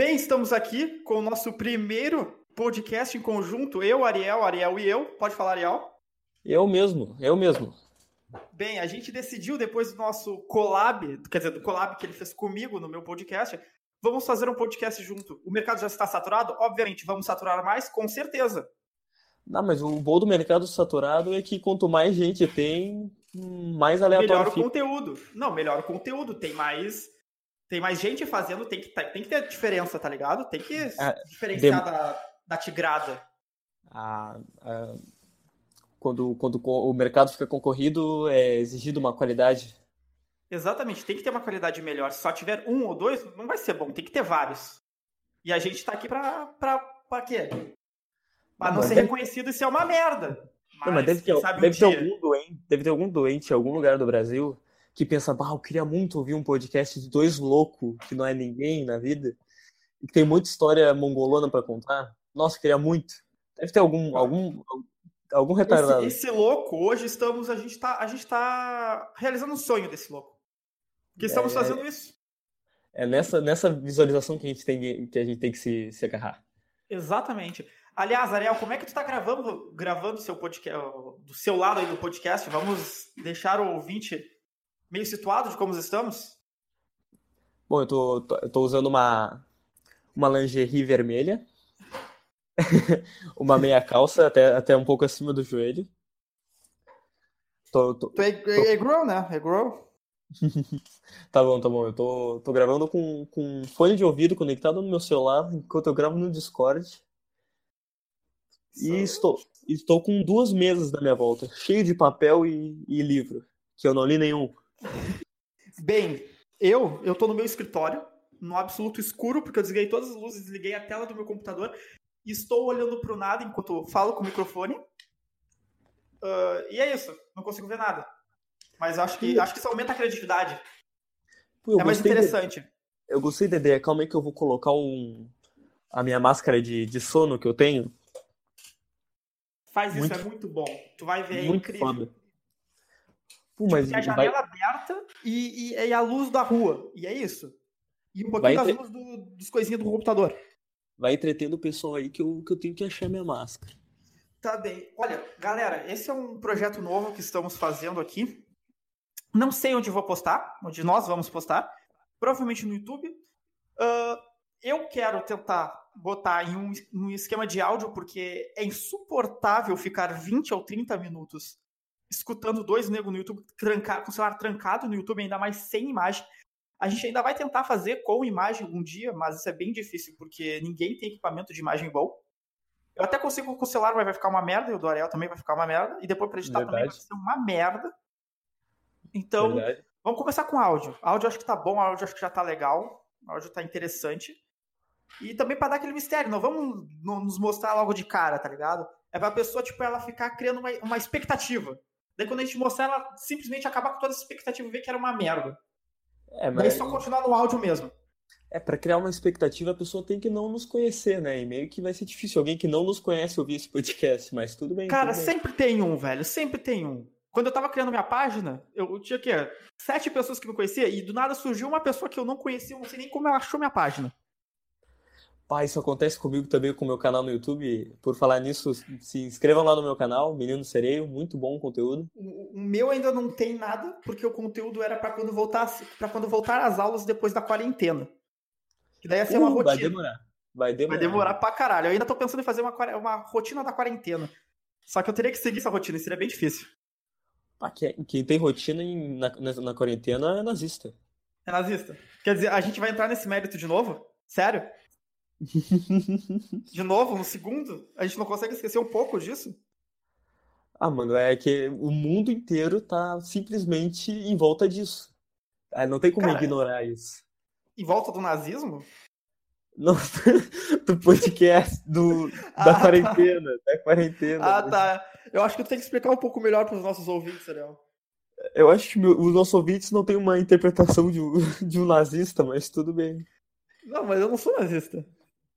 Bem, estamos aqui com o nosso primeiro podcast em conjunto, eu, Ariel, Ariel e eu. Pode falar, Ariel? Eu mesmo, eu mesmo. Bem, a gente decidiu depois do nosso collab, quer dizer, do collab que ele fez comigo no meu podcast, vamos fazer um podcast junto. O mercado já está saturado? Obviamente, vamos saturar mais? Com certeza. Não, mas o bom do mercado saturado é que quanto mais gente tem, mais aleatório Melhor o fica. conteúdo. Não, melhor o conteúdo. Tem mais tem mais gente fazendo, tem que, tem que ter diferença, tá ligado? Tem que É, diferenciar dem- da, da tigrada. A- a- quando, quando o mercado fica concorrido, é exigido uma qualidade. Exatamente, tem que ter uma qualidade melhor. Se só tiver um ou dois, não vai ser bom, tem que ter vários. E a gente tá aqui pra, pra, pra quê? Pra Não, não mas ser deve- reconhecido e ser uma merda. Não, mas deve ter, sabe um deve, ter algum doente, deve ter algum doente em algum lugar do Brasil que pensa, bah, eu queria muito ouvir um podcast de dois loucos que não é ninguém na vida e que tem muita história mongolona pra contar. Nossa, eu queria muito. Deve ter algum, algum, algum retardado. Esse, esse louco, hoje estamos, a gente tá, a gente tá realizando um sonho desse louco. Porque estamos É. fazendo isso. É nessa, nessa visualização que a gente tem, que a gente tem que se, se agarrar. Exatamente. Aliás, Ariel, como é que tu tá gravando gravando seu podcast do seu lado aí do podcast? Vamos deixar o ouvinte meio situado de como estamos? Bom, eu tô, tô, eu tô usando uma, uma lingerie vermelha, uma meia calça até, até um pouco acima do joelho. Tô, tô- é, é, é grow, né? É grow. tá bom, tá bom. Eu tô, tô gravando com, com fone de ouvido conectado no meu celular enquanto eu gravo no Discord. E estou, estou com duas mesas na minha volta, cheio de papel e, e livro, que eu não li nenhum. Bem, eu, eu tô no meu escritório, no absoluto escuro, porque eu desliguei todas as luzes, desliguei a tela do meu computador e estou olhando pro nada enquanto falo com o microfone. Ah, e é isso, não consigo ver nada. Mas acho que, acho que isso aumenta a criatividade. Pô, é mais gostei de- interessante. eu gostei da ideia. Calma aí que eu vou colocar um, a minha máscara de, de sono que eu tenho. Faz isso, Muito- é muito bom. Tu vai ver, é Muito incrível. foda. Pô, Tipo, mas tem a vai, aberta e, e, e a luz da rua. E é isso. E um pouquinho Vai das luzes do, dos coisinhas do computador. vai entretendo o pessoal aí que eu, que eu tenho que achar minha máscara. Tá bem. Olha, galera, esse é um projeto novo que estamos fazendo aqui. Não sei onde vou postar, onde nós vamos postar. Provavelmente no YouTube. Ah, eu quero tentar botar em um, um esquema de áudio, porque é insuportável ficar 20 ou 30 minutos escutando dois negros no YouTube, trancar, com o celular trancado no YouTube, ainda mais sem imagem. A gente ainda vai tentar fazer com imagem algum dia, mas isso é bem difícil, porque ninguém tem equipamento de imagem bom. Eu até consigo com o celular, mas vai ficar uma merda, e o do Ariel também vai ficar uma merda, e depois pra editar também vai Verdade. ser uma merda. Então, Verdade. vamos começar com áudio. Áudio acho que tá bom, áudio acho que já tá legal, áudio tá interessante. E também pra dar aquele mistério, não vamos no- nos mostrar logo de cara, tá ligado? É pra pessoa, tipo, ela ficar criando uma, uma expectativa. Daí quando a gente mostrar, ela simplesmente acabar com toda essa expectativa e ver que era uma merda. É, Daí mas só continuar no áudio mesmo. é para criar uma expectativa, a pessoa tem que não nos conhecer, né? E meio que vai ser difícil alguém que não nos conhece ouvir esse podcast, mas tudo bem. Cara, tudo bem. sempre tem um, velho. Sempre tem um. Quando eu tava criando minha página, eu tinha o quê? Sete pessoas que me conheciam e do nada surgiu uma pessoa que eu não conhecia, eu não sei nem como ela achou minha página. Pá, isso acontece comigo também com o meu canal no YouTube. Por falar nisso, se inscrevam lá no meu canal, Menino Sereio, muito bom o conteúdo. O, o meu ainda não tem nada, porque o conteúdo era pra quando voltasse, para quando voltar às aulas depois da quarentena. Que daí ia ser uma Uh, vai rotina. demorar. Vai demorar. Vai demorar pra caralho. Eu ainda tô pensando em fazer uma, uma rotina da quarentena. Só que eu teria que seguir essa rotina, e seria bem difícil. Pá, quem, quem tem rotina em- na, na, na quarentena é nazista. É nazista. Quer dizer, a gente vai entrar nesse mérito de novo? Sério? De novo, no segundo? A gente não consegue esquecer um pouco disso? Ah, mano, é que o mundo inteiro tá simplesmente em volta disso. Ah, não tem como Cara, ignorar isso. Em volta do nazismo? Não, do podcast, do, Ah, da tá. quarentena, da quarentena. Ah, tá. Eu acho que tu tem que explicar um pouco melhor pros nossos ouvintes, Ariel. Eu acho que os nossos ouvintes não têm uma interpretação de um, de um nazista, mas tudo bem. Não, mas eu não sou nazista.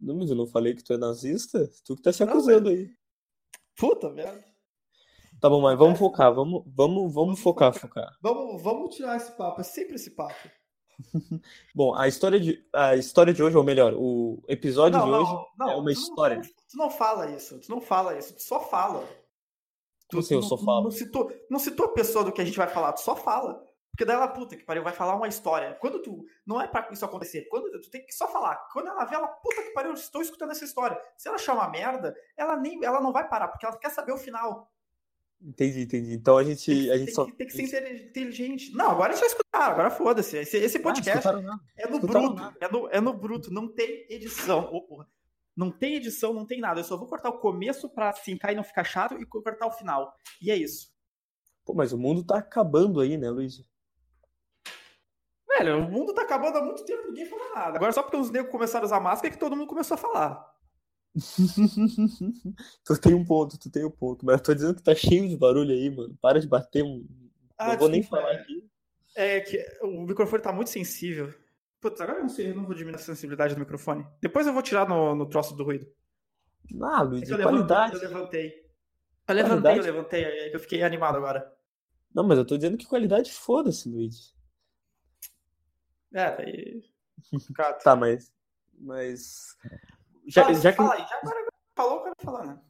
Não, mas eu não falei que tu é nazista? Tu que tá se Não, acusando aí. Puta merda. Tá bom, mas vamos focar, vamos, vamos, vamos focar, focar. Vamos, vamos tirar esse papo, é sempre esse papo. Bom, a história, de, a história de hoje, ou melhor, o episódio Não, de não, hoje não, é uma tu história. Não, tu não fala isso, tu não fala isso, tu só fala. Como assim eu não, só falo? Não citou, não citou a pessoa do que a gente vai falar, tu só fala. Porque daí ela, puta que pariu, vai falar uma história. Quando tu. Não é pra isso acontecer. Quando tu tem que só falar. Quando ela vê, ela, puta que pariu, eu estou escutando essa história. Se ela achar uma merda, ela nem ela não vai parar, porque ela quer saber o final. Entendi, entendi. Então a gente, Tem, a que- gente tem só. que, tem que ser inteligente. Não, agora a gente vai escutar, agora foda-se. Esse, esse Ah, podcast nada. é no bruto. nada. É no, é no bruto, não tem edição. Ô, porra. Não tem edição, não tem nada. Eu só vou cortar o começo pra fincar e não ficar chato e cortar o final. E é isso. Pô, mas o mundo tá acabando aí, né, Luiz? Velho, o mundo tá acabando há muito tempo, ninguém falou nada. Agora só porque os negros começaram a usar máscara é que todo mundo começou a falar. tu tem um ponto, tu tem um ponto. Mas eu tô dizendo que tá cheio de barulho aí, mano. Para de bater. um- Ah, não vou nem falar é. aqui. É que o microfone tá muito sensível. Putz, agora eu não sei, eu não vou diminuir a sensibilidade do microfone. Depois eu vou tirar no, no troço do ruído. Ah, É Luiz, que eu levantei, qualidade. eu levantei. Eu levantei, eu levantei, é que eu fiquei animado agora. Não, mas eu tô dizendo que qualidade foda-se, Luiz. É, daí. Complicado. Tá, mas. Mas. Já, Fala, já, que, fala aí, já agora falou o ia falar, né?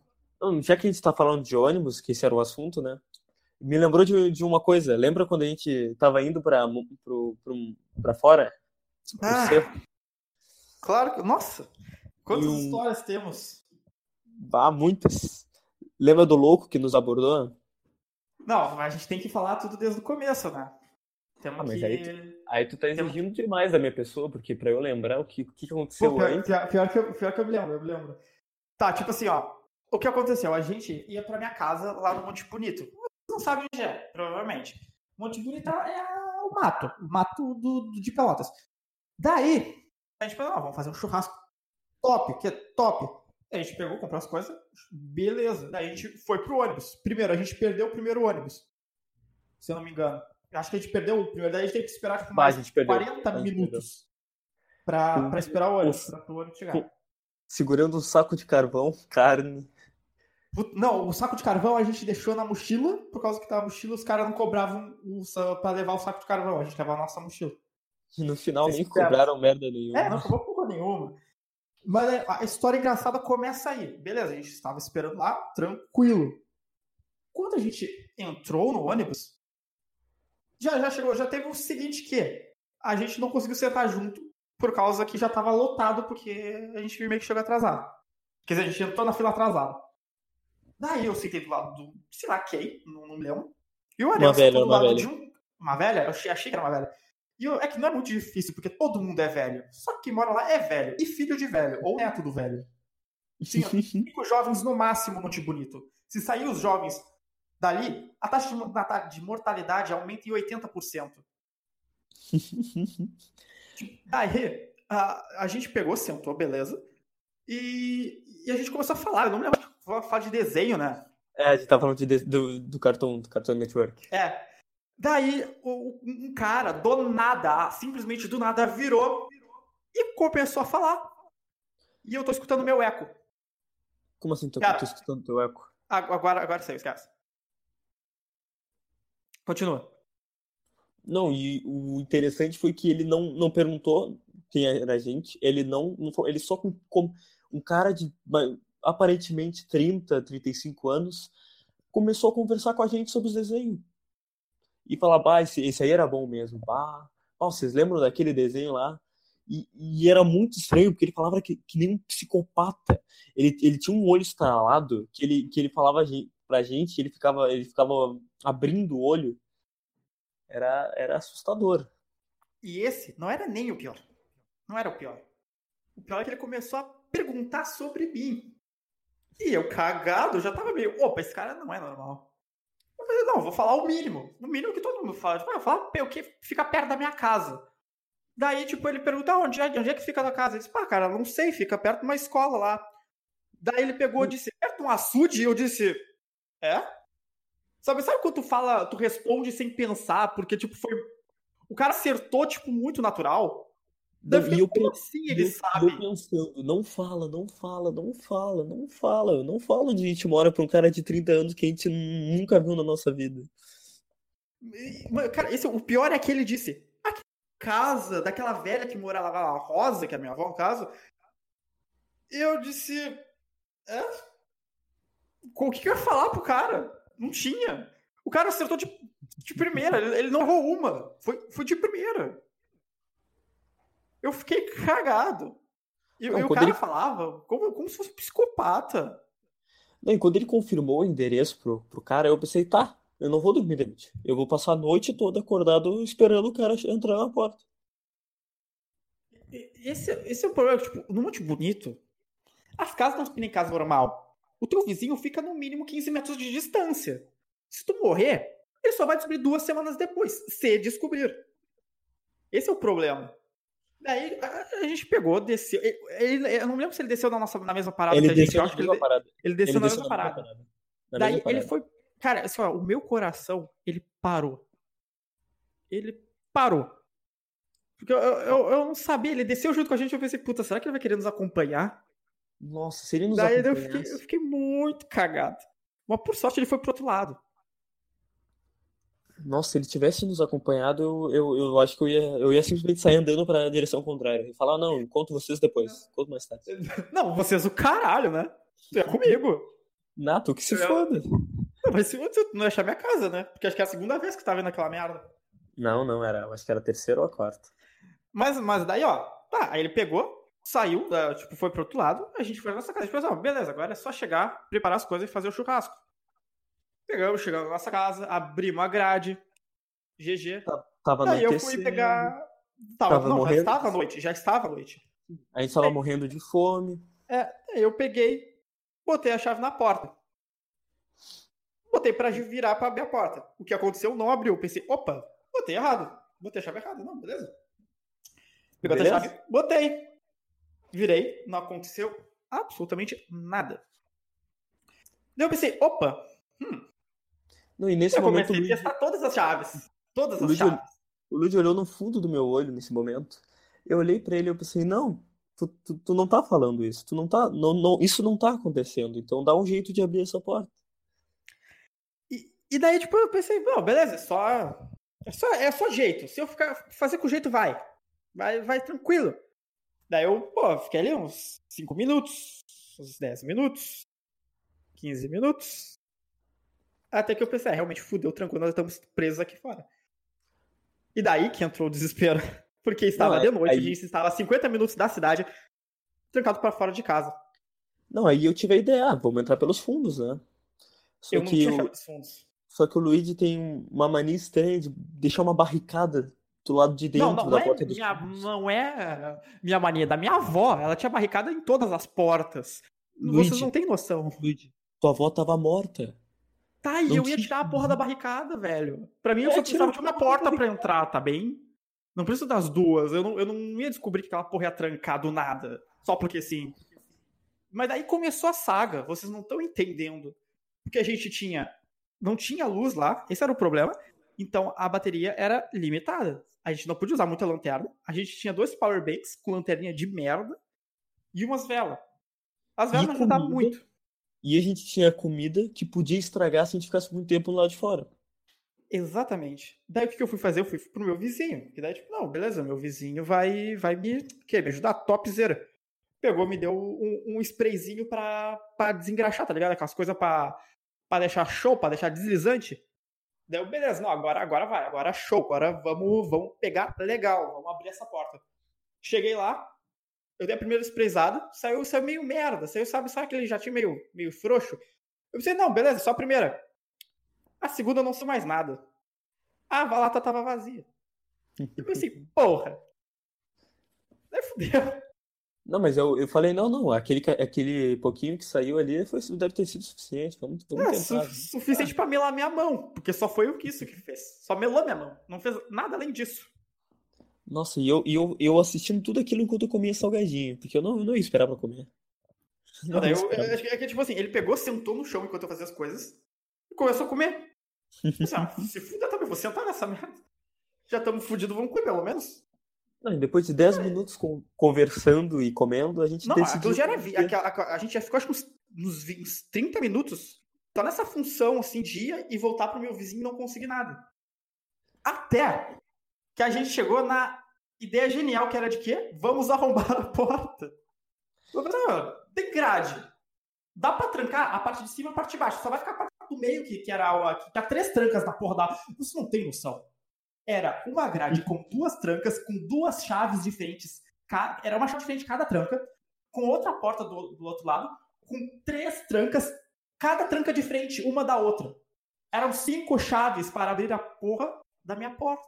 já que a gente tá falando de ônibus, que esse era o assunto, né? Me lembrou de, de uma coisa. Lembra quando a gente tava indo pra, pro, pro, pra fora? Pro Ah, claro que. Nossa! Quantas E histórias temos? Ah, muitas. Lembra do louco que nos abordou? Não, mas a gente tem que falar tudo desde o começo, né? Temos Ah, que. aí Aí tu tá exigindo demais da minha pessoa, porque pra eu lembrar o que, o que aconteceu Pô, pior, antes. pior- pior que eu, pior que eu me lembro, eu me lembro. Tá, tipo assim, ó. O que aconteceu? A gente ia pra minha casa lá no Monte Bonito. Vocês não sabem onde é, provavelmente. Monte Bonito é o mato. O mato do, do- de Pelotas. Daí, a gente falou, não, vamos fazer um churrasco top, que é top. A gente pegou, comprou as coisas, beleza. Daí a gente foi pro ônibus. Primeiro, a gente perdeu o primeiro ônibus. Se eu não me engano. Acho que a gente perdeu o primeiro, daí a gente teve que esperar tipo, mais gente perdeu. 40 A gente minutos pra esperar o ônibus, com- pra o ônibus chegar. com- Segurando um saco de carvão, carne. Não, o saco de carvão a gente deixou na mochila, por causa que na mochila os caras não cobravam pra levar o saco de carvão, a gente levava a nossa mochila. E no final Vocês nem cobraram merda nenhuma. É, não cobrou porra nenhuma. Mas é, a história engraçada começa aí. Beleza, a gente estava esperando lá, tranquilo. Quando a gente entrou no ônibus, já, já chegou, já teve o seguinte que a gente não conseguiu sentar junto por causa que já estava lotado, porque a gente meio que chegou atrasado. Quer dizer, a gente entrou na fila atrasado. Daí eu sentei do lado do, sei lá, quem, não, não me lembro. E o Ariel velha, sentou do uma lado velha. de um. Uma velha? Eu achei, achei que era uma velha. E eu- é que não é muito difícil, porque todo mundo é velho. Só que quem mora lá é velho. E filho de velho. Ou neto do velho. Sim, cinco jovens no máximo no Bonito. Se sair os jovens dali, a taxa de, de mortalidade aumenta em 80%. Daí, a, a gente pegou, sentou, beleza. E, e a gente começou a falar. Eu não me lembro de falar de desenho, né? É, a gente tá falando de- do, do cartão, do Cartoon Network. É. Daí, o- um cara, do nada, simplesmente do nada, virou e começou a falar. E eu tô escutando meu eco. Como assim, tô, Cara. tô escutando teu eco? Ag- Agora, agora saiu, esquece. Continua. Não, e o interessante foi que ele não, não perguntou quem era a gente, ele não, não ele só com, com um cara de aparentemente 30, 35 anos começou a conversar com a gente sobre os desenhos. E falar, bah, esse, esse aí era bom mesmo, bah, bah, vocês lembram daquele desenho lá? E, e era muito estranho, porque ele falava que, que nem um psicopata. Ele, ele tinha um olho estralado, que ele, que ele falava pra gente, ele ficava, ele ficava abrindo o olho. Era, era assustador. E esse não era nem o pior. Não era o pior. O pior é que ele começou a perguntar sobre mim. E eu, cagado, já tava meio, opa, esse cara não é normal. Eu falei, não, vou falar o mínimo. No mínimo que todo mundo fala. Tipo, ah, eu vou falar o que fica perto da minha casa. Daí, tipo, ele perguntou, onde é, onde é que fica a tua casa? Eu disse, pá, cara, não sei, fica perto de uma escola lá. Daí ele pegou e disse, perto de um açude? E eu disse, é? Sabe, sabe quando tu fala, tu responde sem pensar, porque, tipo, foi... O cara acertou, tipo, muito natural. Não, e eu, como pe- assim ele eu- sabe? eu pensando, não fala, não fala, não fala, não fala. Eu não falo a gente mora pra um cara de 30 anos que a gente nunca viu na nossa vida. Mas, Cara, esse, o pior é que ele disse, aqui casa daquela velha que morava lá, a Rosa, que é a minha avó, no caso. E eu disse. É? O que, que eu ia falar pro cara? Não tinha. O cara acertou de, de primeira, ele, não errou uma. Foi, foi de primeira. Eu fiquei cagado. E, Não, e o cara ele- falava como, como se fosse um psicopata. Não, e quando ele confirmou o endereço pro, pro cara, eu pensei, tá, eu não vou dormir de noite. Eu vou passar a noite toda acordado esperando o cara entrar na porta. Esse, esse é o problema, tipo, no Monte Bonito, as casas não ficam em casa normal. O teu vizinho fica no mínimo 15 metros de distância. Se tu morrer, ele só vai descobrir duas semanas depois, se descobrir. Esse é o problema. Daí a, gente pegou, desceu. Ele, ele- eu não lembro se ele desceu na, nossa, na mesma parada Ele que a gente. desceu eu na ele, mesma parada. ele desceu Ele na desceu mesma na parada. parada. Na Daí mesma ele parada. foi. Cara, assim, ó, o meu coração, ele parou. Ele parou. Porque eu, eu, eu não sabia, ele desceu junto com a gente, eu pensei, puta, será que ele vai querer nos acompanhar? Nossa, se ele nos Daí eu fiquei, eu fiquei muito cagado. Mas por sorte ele foi pro outro lado. Nossa, se ele tivesse nos acompanhado, eu, eu, eu acho que eu ia, eu ia simplesmente sair andando pra direção contrária. E falar, não, encontro vocês depois. Encontro mais tarde. Não, vocês o caralho, né? Tu é comigo. Nato, que se Eu- foda. Não, mas se você não achar minha casa, né? Porque acho que é a segunda vez que tá vendo aquela merda. Não, não, era, acho que era a terceira ou a quarta. Mas, mas daí, ó, tá, aí ele pegou, saiu, da- tipo, foi pro outro lado, a gente foi na nossa casa. A gente pensou, ó, beleza, agora é só chegar, preparar as coisas e fazer o churrasco. Pegamos, chegamos na nossa casa, abrimos a grade, GG. Tava Daí eu fui pegar. Tava, Tava não, já morrendo. estava à noite, já estava à noite. A gente tava morrendo de fome. Aí eu peguei, botei a chave na porta. Botei pra virar pra abrir a porta. O que aconteceu não abriu. Pensei, opa, botei errado. Botei a chave errada. Não, beleza. Pegou a chave, botei. Virei, não aconteceu absolutamente nada. Daí eu pensei, opa, Não, e nesse eu momento o comecei a Luigi, testar todas as chaves. Todas as Luigi- chaves. o Luigi olhou no fundo do meu olho nesse momento. Eu olhei pra ele e eu pensei, não, tu, tu, tu não tá falando isso. Tu não tá, não, não, isso não tá acontecendo. Então dá um jeito de abrir essa porta. E, e daí, tipo, eu pensei, não, beleza, é só, é só. É só jeito. Se eu ficar, fazer com jeito, vai. Vai, vai tranquilo. Daí eu, pô, fiquei ali uns 5 minutos, uns 10 minutos, 15 minutos. Até que eu pensei, é, realmente fudeu, tranquilo, nós estamos presos aqui fora. E daí que entrou o desespero. Porque estava Não, de noite, aí- a gente estava a 50 minutos da cidade, trancado pra fora de casa. Não, aí eu tive a ideia, ah, vamos entrar pelos fundos, né? Só eu não que tinha o, fundos. só que o Luigi tem uma mania estranha de deixar uma barricada do lado de dentro Não, não, da é, porta minha, não é minha mania, da minha avó. Ela tinha barricada em todas as portas. Vocês Luigi, não têm noção. Luigi, tua avó tava morta. Tá, e Não eu ia tirar a porra da barricada, velho. Pra mim, eu É, só tira precisava de uma porta pra entrar, tá bem? Não preciso das duas. Eu não, eu não ia descobrir que aquela porra ia trancar do nada. Só porque sim. Mas daí começou a saga. Vocês não estão entendendo. Porque a gente tinha. Não tinha luz lá. Esse era o problema. Então a bateria era limitada. A gente não podia usar muita lanterna. A gente tinha dois power banks com lanterninha de merda e umas velas. As velas não ajudavam muito. E a gente tinha comida que podia estragar se a gente ficasse muito tempo lá de fora. Exatamente. Daí o que que eu fui fazer? Eu fui pro meu vizinho. E daí, tipo, não, beleza, meu vizinho vai, vai me, que, me ajudar, topzera. Pegou, me deu um, um sprayzinho pra, pra desengraxar, tá ligado? Aquelas coisas pra, pra deixar show, pra deixar deslizante. Daí beleza, não, agora, agora vai, agora show, agora vamos, vamos pegar legal, vamos abrir essa porta. Cheguei lá, eu dei a primeira sprayzada, saiu, saiu meio merda, saiu, sabe, sabe aquele jatinho meio, meio frouxo? Eu pensei, não, beleza, só a primeira. A segunda eu não sou mais nada. A lata tava vazia. Eu pensei, porra. Daí fudeu. Não, mas eu, eu falei, não, não, aquele, aquele pouquinho que saiu ali foi, deve ter sido suficiente. Vamos, vamos É, tentar. su- suficiente pra melar minha mão. Porque só foi o que isso que fez. Só melou minha mão. Não fez nada além disso. Nossa, e eu, e eu, eu assistindo tudo aquilo enquanto eu comia salgadinho, porque eu não, não ia esperar pra comer. Não eu, acho que é que, tipo assim, ele pegou, sentou no chão enquanto eu fazia as coisas e começou a comer. Assim, ah, se fuder também, vou sentar nessa merda. Já estamos fudidos, vamos comer pelo menos. Não, depois de 10 minutos con- conversando e comendo, a gente Não, decidiu. já era. Vi... A, a- a gente já ficou, acho que uns, uns 20, uns 30 minutos só nessa função, assim, de ir e voltar pro meu vizinho e não conseguir nada. Até que a gente chegou na ideia genial que era de quê? Vamos arrombar a porta. "Ah, tem grade. Dá pra trancar a parte de cima e a parte de baixo. Só vai ficar a parte do meio, que, que era a, que tá três trancas na porra da. Você não tem noção. Era uma grade com duas trancas, com duas chaves diferentes. Era uma chave diferente cada tranca, com outra porta do, do outro lado, com três trancas, cada tranca diferente, uma da outra. Eram cinco chaves para abrir a porra da minha porta.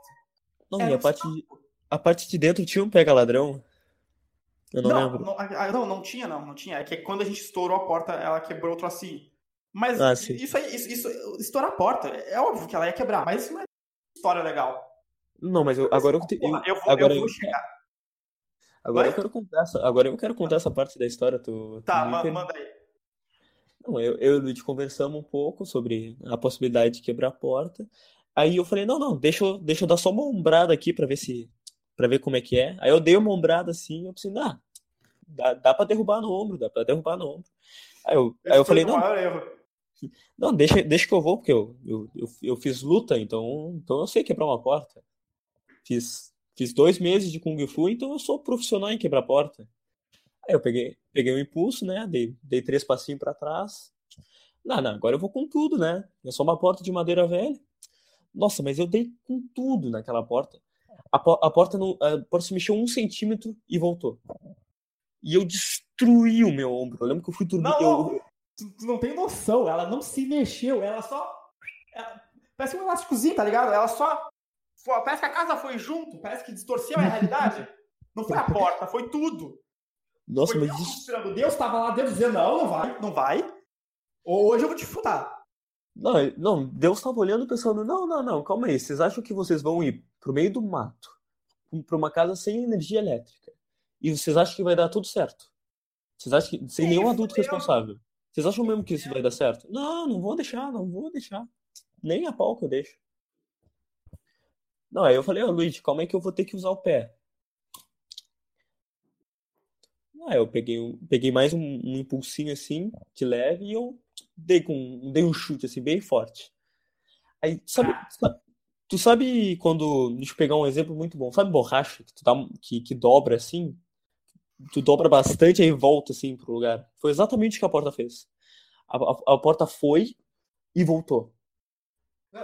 Não, Era e a um parte, saco. de, a parte de dentro tinha um pega-ladrão. Eu não, Não, lembro. não, não, não tinha, não, não tinha. É que quando a gente estourou a porta, ela quebrou o trocinho. Mas Ah, isso aí, isso, isso, estourar a porta, é óbvio que ela ia quebrar, mas isso não é história legal. Não, mas eu, agora eu, te- eu- eu vou, agora eu vou chegar. agora eu quero contar essa, agora eu quero contar essa parte da história. Tu, Tá, ma- manda aí. Não, eu, eu e o Luiz conversamos um pouco sobre a possibilidade de quebrar a porta. Aí eu falei, não, não, deixa eu, deixa eu dar só uma ombrada aqui pra ver se, para ver como é que é. Aí eu dei uma ombrada assim, eu pensei, ah, dá, dá pra derrubar no ombro, dá pra derrubar no ombro. Aí eu, aí eu falei, não, não, deixa, deixa que eu vou, porque eu, eu, eu, eu fiz luta, então, então eu sei quebrar uma porta. Fiz, fiz dois meses de Kung Fu, então eu sou profissional em quebrar porta. Aí eu peguei, peguei o impulso, né? Dei, dei três passinhos pra trás. Não, não, agora eu vou com tudo, né? É só uma porta de madeira velha. Nossa, mas eu dei com tudo naquela porta. A, a porta não, a porta se mexeu um centímetro e voltou. E eu destruí o meu ombro. Eu lembro que eu fui dormir. Não, eu-. Tu, tu não tem noção, ela não se mexeu, ela só. ela- parece um elásticozinho, tá ligado? Ela só. Parece que a casa foi junto, parece que distorceu a realidade. Não foi a porta, foi tudo. Nossa, foi mas Deus isso. Deus tava lá, Deus dizendo: não, não vai, não vai. Hoje eu vou te futar. Não, não, Deus estava olhando pensando, não, não, não, calma aí, vocês acham que vocês vão ir pro meio do mato, para uma casa sem energia elétrica, e vocês acham que vai dar tudo certo? Vocês acham que, sem Que nenhum adulto responsável, vocês acham mesmo que isso vai dar certo? Não, não vou deixar, não vou deixar, nem a pau que eu deixo. Não, aí eu falei, ô Luiz, calma aí que eu vou ter que usar o pé. Aí eu peguei, peguei mais um, um impulsinho assim, de leve, e eu dei, com, dei um chute assim, bem forte. Aí, sabe, sa- tu sabe quando, deixa eu pegar um exemplo muito bom, sabe borracha, que, tu dá, um- que, que dobra assim? Tu dobra bastante aí volta assim pro lugar. Foi exatamente o que a porta fez. A, a, a porta foi e voltou.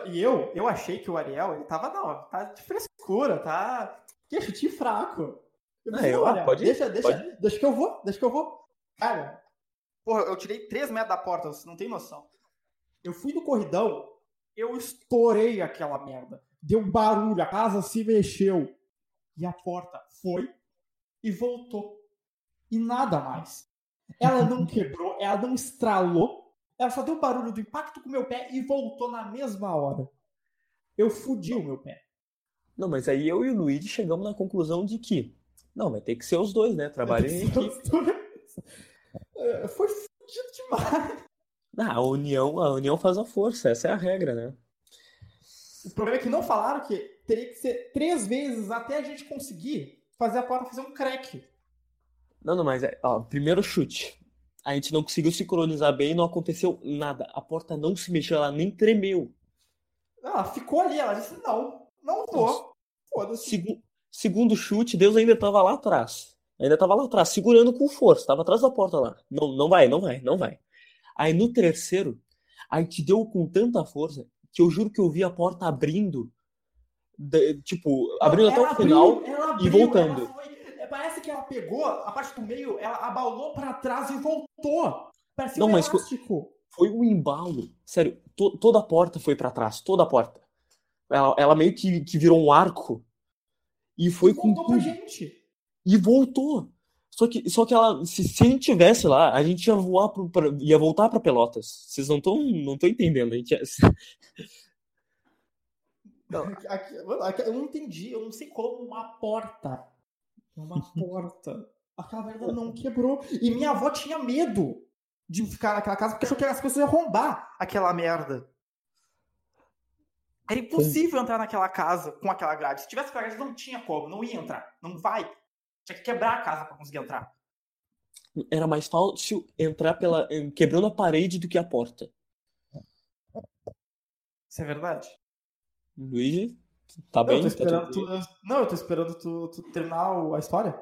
E eu, eu achei que o Ariel, ele tava, não, tá de frescura, tá. Que chute fraco. Eu pensei, eu- não, pode ir, deixa, deixa, pode deixa que eu vou, deixa que eu vou. Cara, porra, eu tirei 3 metros da porta, você não tem noção. Eu fui no corridão, eu estourei aquela merda. Deu um barulho, a casa se mexeu. E a porta foi e voltou. E nada mais. Ela não quebrou, ela não estralou, ela só deu barulho do impacto com o meu pé e voltou na mesma hora. Eu fudi o meu pé. Não, mas aí eu e o Luigi chegamos na conclusão de que, não, vai ter que ser os dois, né? Trabalhem em equipe. É, Foi fudido demais. Ah, a união, a união faz a força, essa é a regra, né? O problema é que não falaram que teria que ser três vezes até a gente conseguir fazer a porta fazer um crack. Não, não, mas é, ó, primeiro chute. A gente não conseguiu sincronizar bem, não aconteceu nada. A porta não se mexeu, ela nem tremeu. Ela ficou ali, ela disse: não, não vou. Foda-se. Segu- segundo chute, Deus ainda estava lá atrás. Ainda estava lá atrás, segurando com força, estava atrás da porta lá. Não, não vai, não vai, não vai. Aí no terceiro, a gente deu com tanta força que eu juro que eu vi a porta abrindo, de- tipo, abrindo até o final. abriu, e voltando. ela foi- Parece que ela pegou a parte do meio, ela abalou pra trás e voltou. Parecia Não, um elástico. Foi um embalo. Sério, to- toda a porta foi pra trás, toda a porta. Ela, ela meio que, que virou um arco e foi E com voltou pra tudo. gente. E voltou. Só que, só que ela, se, se a gente tivesse lá, a gente ia voar pro, pra- ia voltar pra Pelotas. Vocês não estão não tão entendendo. A gente ia- Não. Eu não entendi, eu não sei como uma porta. Uma porta. Aquela merda não quebrou. E minha avó tinha medo de ficar naquela casa porque achou que as pessoas iam arrombar aquela merda. Era impossível entrar naquela casa com aquela grade. Se tivesse aquela grade, não tinha como, não ia entrar. Não vai. Tinha que quebrar a casa pra conseguir entrar. Era mais fácil entrar pela, quebrando a parede do que a porta. Isso é verdade? Luigi, Tá bem? eu tô Tá esperando tudo tu, bem? não, eu tô esperando tu, tu terminar a história.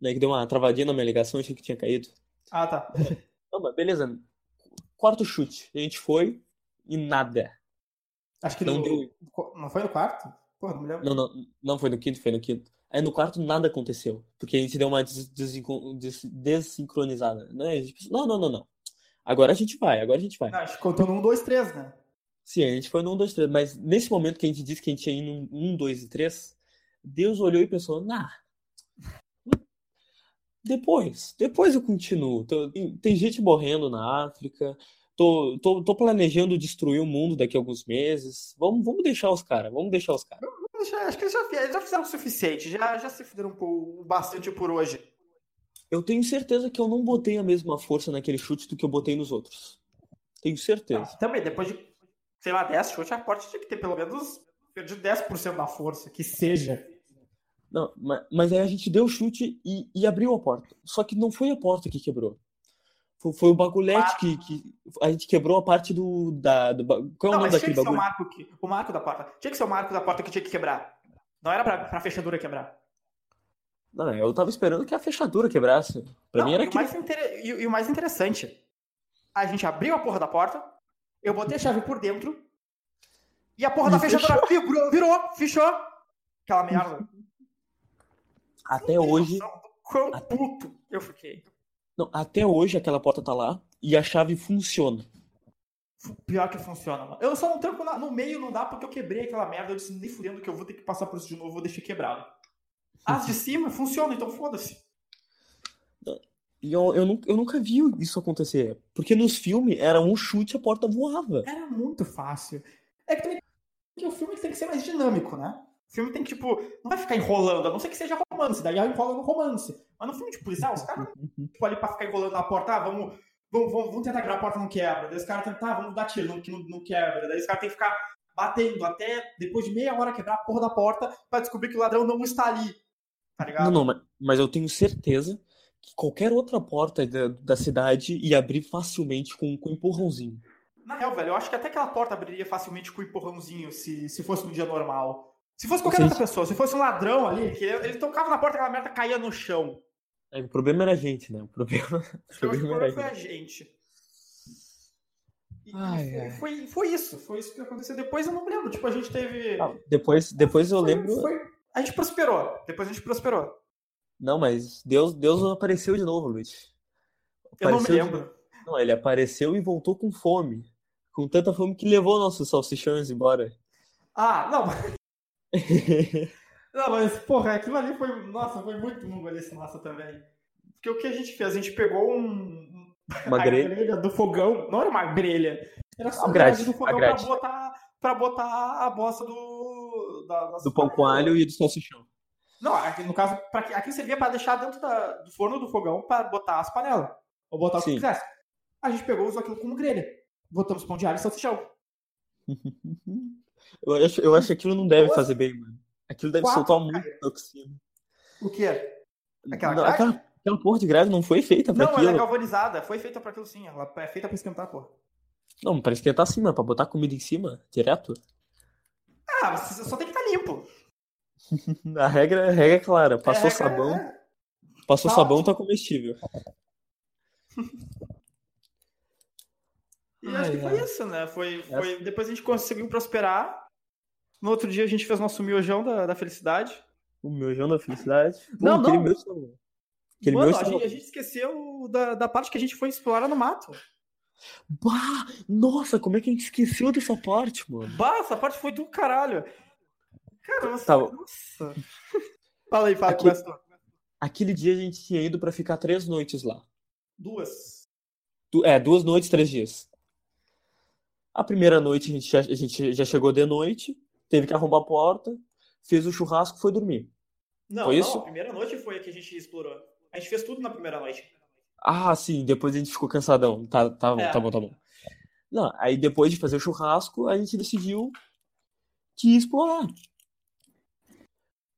Daí que deu uma travadinha na minha ligação, achei que tinha caído. Ah, tá. Não, mas beleza. Quarto chute. A gente foi e nada. Acho que Não no, deu. não foi no quarto? Pô, não me lembro. Não, não, não foi no quinto, foi no quinto. Aí no quarto nada aconteceu. Porque a gente deu uma des- des- desincronizada. Né? Pensou, Não, não, não, não. Agora a gente vai, agora a gente vai. Não, a gente contou no 1, 2, 3, né? Sim, a gente foi no 1, 2, 3. Mas nesse momento que a gente disse que a gente ia ir no 1, 2 e 3, Deus olhou e pensou, nah. Depois, depois eu continuo. Tem, gente morrendo na África. Tô, tô, tô planejando destruir o mundo daqui a alguns meses. Vamos, vamos deixar os caras, vamos deixar os caras. Acho que eles já, já fizeram o suficiente. Já, já se fuderam um pouco, bastante por hoje. Eu tenho certeza que eu não botei a mesma força naquele chute do que eu botei nos outros. Tenho certeza. Também, depois de, sei lá, 10 chutes, a porta tinha que ter pelo menos perdido 10% da força, que seja. Não, mas, mas aí a gente deu o chute e, e abriu a porta. Só que não foi a porta que quebrou. Foi, foi o bagulhete que, que. A gente quebrou a parte do. Da, do qual é o Não, nome daquele que ser o bagulho? marco, que, o marco da porta. Tinha que ser o marco da porta que tinha que quebrar. Não era pra, pra fechadura quebrar. Não, eu tava esperando que a fechadura quebrasse. Pra Não, mim era e, o que. mais inter- e, e o mais interessante, a gente abriu a porra da porta, eu botei a chave por dentro, e a porra E da fechadura virou, virou, fechou. Aquela merda. Até hoje. Quão puto eu fiquei. Não, até hoje aquela porta tá lá e a chave funciona. Pior que funciona, mano. Eu só não tranco na- no meio, não dá, porque eu quebrei aquela merda. Eu disse, nem fudendo que eu vou ter que passar por isso de novo, vou deixar quebrado. As de cima funcionam, então foda-se. E eu, eu, nunca, eu nunca vi isso acontecer. Porque nos filmes era um chute e a porta voava. Era muito fácil. É que também que o filme tem que ser mais dinâmico, né? O filme tem que, tipo, não vai ficar enrolando, a não ser que seja romance, daí enrola no romance. Mas no filme de policial, os caras tipo, ali pra ficar enrolando na porta, ah, vamos, vamos, vamos, vamos tentar quebrar a porta, não quebra. Daí os caras tentam, tá, vamos dar tiro, não, não, não quebra. Daí os caras têm que ficar batendo até depois de meia hora quebrar a porra da porta pra descobrir que o ladrão não está ali. Tá ligado? Não, não, mas, mas eu tenho certeza que qualquer outra porta da, da cidade ia abrir facilmente com, com um empurrãozinho. Na real, velho, eu acho que até aquela porta abriria facilmente com um empurrãozinho se, se fosse um dia normal. Se fosse qualquer Sim. outra pessoa, se fosse um ladrão ali, que ele, ele tocava na porta e aquela merda caía no chão. Aí, o problema era a gente, né? O problema, o que o problema problema era a gente. E, e Ai, foi. Foi, foi isso, foi isso que aconteceu. Depois eu não lembro, tipo, a gente teve. Ah, depois, depois eu foi- lembro. a gente prosperou. Depois a gente prosperou. Não, mas Deus, Deus apareceu de novo, Luiz. Eu não me Apareceu de- lembro. Não, ele apareceu e voltou com fome. Com tanta fome que levou nossos salsichões embora. Ah, não. Não, mas, porra, aquilo ali foi. Nossa, foi muito mongolice nossa também. Porque o que a gente fez? A gente pegou um. Uma a grelha. do fogão. Não era uma grelha. Era só A grade, do fogão pra grade. botar, pra botar a bosta do. Da, Do pão com alho e do salsichão. Não, aqui, no caso, pra, aqui servia pra deixar dentro da- do forno do fogão pra botar as panelas. Ou botar o que Sim. quisesse. A gente pegou e usou aquilo como grelha. Botamos pão de alho e salsichão. Eu acho, eu acho que aquilo não deve Nossa. fazer bem, mano. Aquilo deve Quatro, soltar cara. muita toxina. O que é? Aquela Não, grade? aquela, aquela porra de grade não foi feita pra Não, ela aquilo. é galvanizada. Foi feita pra aquilo sim. Ela é feita pra esquentar, pô. Não, parece que tá acima, pra botar comida em cima, direto. Ah, você só tem que estar limpo. A regra, a regra é clara. Passou É, sabão, é. passou Tá sabão, ótimo. tá comestível. E acho que Ai, foi ai. isso, né? Foi, foi... Depois a gente conseguiu prosperar. No outro dia a gente fez nosso miojão da, da felicidade. O miojão da felicidade. Pô, Não, aquele não. meu. Aquele Mano, meu a gente, a gente esqueceu da, da parte que a gente foi explorar no mato. Bah, nossa, como é que a gente esqueceu dessa parte, mano? Bah, essa parte foi do caralho. Cara, você... Tá. Nossa. Fala aí, fala, Aqui- começa. Aquele dia a gente tinha ido pra ficar três noites lá. Duas. Du- É, duas noites, três dias. A primeira noite a gente já, a gente já chegou de noite, teve que arrombar a porta, fez o churrasco e foi dormir. Não, Foi não, isso? a primeira noite foi a que a gente explorou. A gente fez tudo na primeira noite. Ah, sim, depois a gente ficou cansadão. Tá, tá bom, É. tá bom, tá bom. Não, aí depois de fazer o churrasco, a gente decidiu que ia explorar.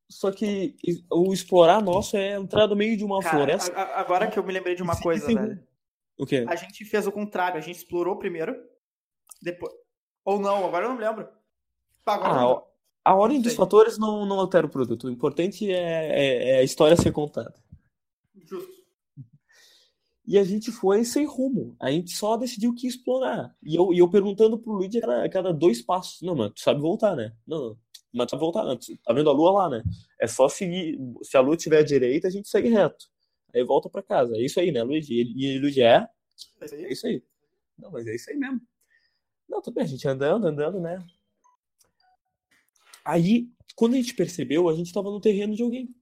Só que o explorar nosso é entrar no meio de uma Cara, floresta. a- agora que eu me lembrei de uma Sim, coisa, sim. velho. O quê? A gente fez o contrário, a gente explorou primeiro, depois. Ou não, agora eu não me lembro. Agora Ah, não A ordem dos fatores não, não altera o produto. O importante é, é- é a história ser contada. Justo. E a gente foi sem rumo. A gente só decidiu que explorar. E eu, e eu perguntando pro Luigi a cada, a cada dois passos. Não, mano, tu sabe voltar, né? Não, não. Mas voltar, não. Tu Tá vendo a lua lá, né? É só seguir. Se a lua estiver à direita, a gente segue reto. Aí volta pra casa. É isso aí, né, Luigi? E, e Luigi, é? É isso É aí? isso aí. Não, mas é isso aí mesmo. Não, tudo bem, a gente andando, andando, né? Aí, quando a gente percebeu, a gente tava no terreno de alguém.